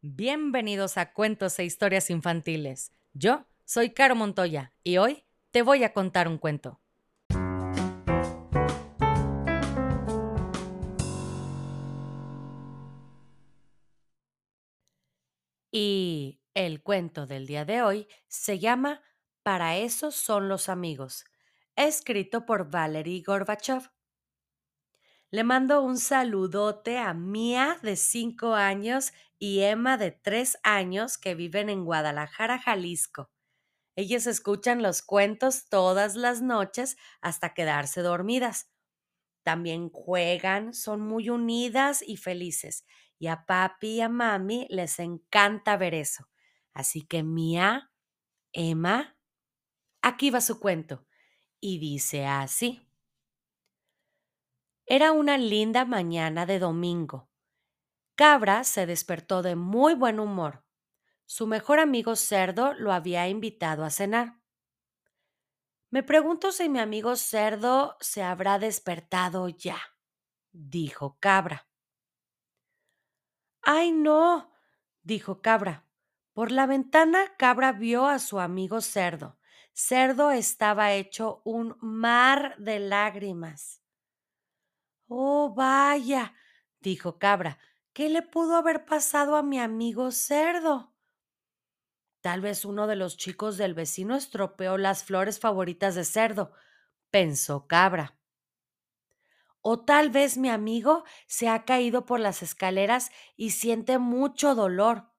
Bienvenidos a Cuentos e Historias Infantiles. Yo soy Caro Montoya y hoy te voy a contar un cuento. Y el cuento del día de hoy se llama Para eso son los amigos, escrito por Valery Gorbachev. Le mando un saludote a Mía de 5 años y Emma de 3 años que viven en Guadalajara, Jalisco. Ellas escuchan los cuentos todas las noches hasta quedarse dormidas. También juegan, son muy unidas y felices. Y a papi y a mami les encanta ver eso. Así que Mía, Emma, aquí va su cuento. Y dice así. Era una linda mañana de domingo. Cabra se despertó de muy buen humor. Su mejor amigo Cerdo lo había invitado a cenar. Me pregunto si mi amigo Cerdo se habrá despertado ya, dijo Cabra. ¡Ay, no! dijo Cabra. Por la ventana Cabra vio a su amigo Cerdo. Cerdo estaba hecho un mar de lágrimas. Oh, vaya, dijo Cabra, ¿qué le pudo haber pasado a mi amigo cerdo? Tal vez uno de los chicos del vecino estropeó las flores favoritas de cerdo, pensó Cabra. O tal vez mi amigo se ha caído por las escaleras y siente mucho dolor,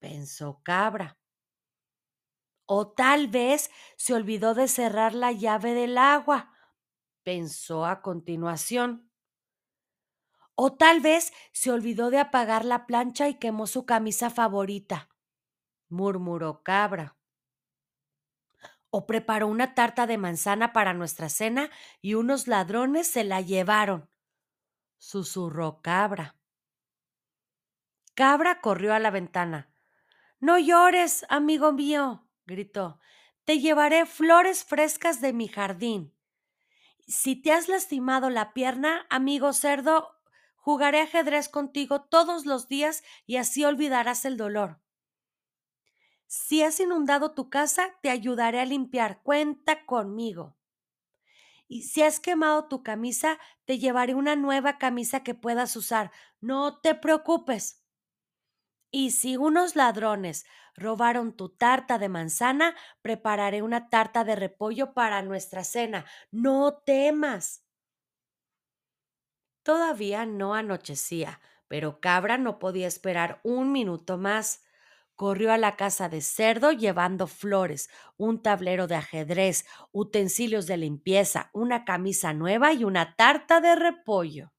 pensó Cabra. O tal vez se olvidó de cerrar la llave del agua, pensó a continuación. O tal vez se olvidó de apagar la plancha y quemó su camisa favorita, murmuró Cabra. O preparó una tarta de manzana para nuestra cena y unos ladrones se la llevaron, susurró Cabra. Cabra corrió a la ventana. No llores, amigo mío, gritó. Te llevaré flores frescas de mi jardín. Si te has lastimado la pierna, amigo cerdo, Jugaré ajedrez contigo todos los días y así olvidarás el dolor. Si has inundado tu casa, te ayudaré a limpiar. Cuenta conmigo. Y si has quemado tu camisa, te llevaré una nueva camisa que puedas usar. No te preocupes. Y si unos ladrones robaron tu tarta de manzana, prepararé una tarta de repollo para nuestra cena. No temas. Todavía no anochecía, pero Cabra no podía esperar un minuto más. Corrió a la casa de cerdo llevando flores, un tablero de ajedrez, utensilios de limpieza, una camisa nueva y una tarta de repollo.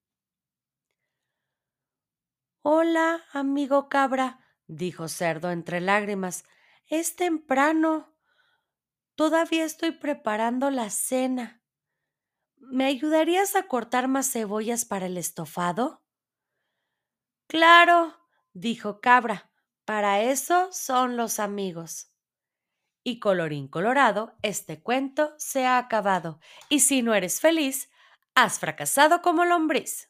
Hola, amigo cabra, dijo cerdo entre lágrimas. Es temprano. Todavía estoy preparando la cena. ¿Me ayudarías a cortar más cebollas para el estofado? Claro, dijo Cabra, para eso son los amigos. Y colorín colorado, este cuento se ha acabado, y si no eres feliz, has fracasado como lombriz.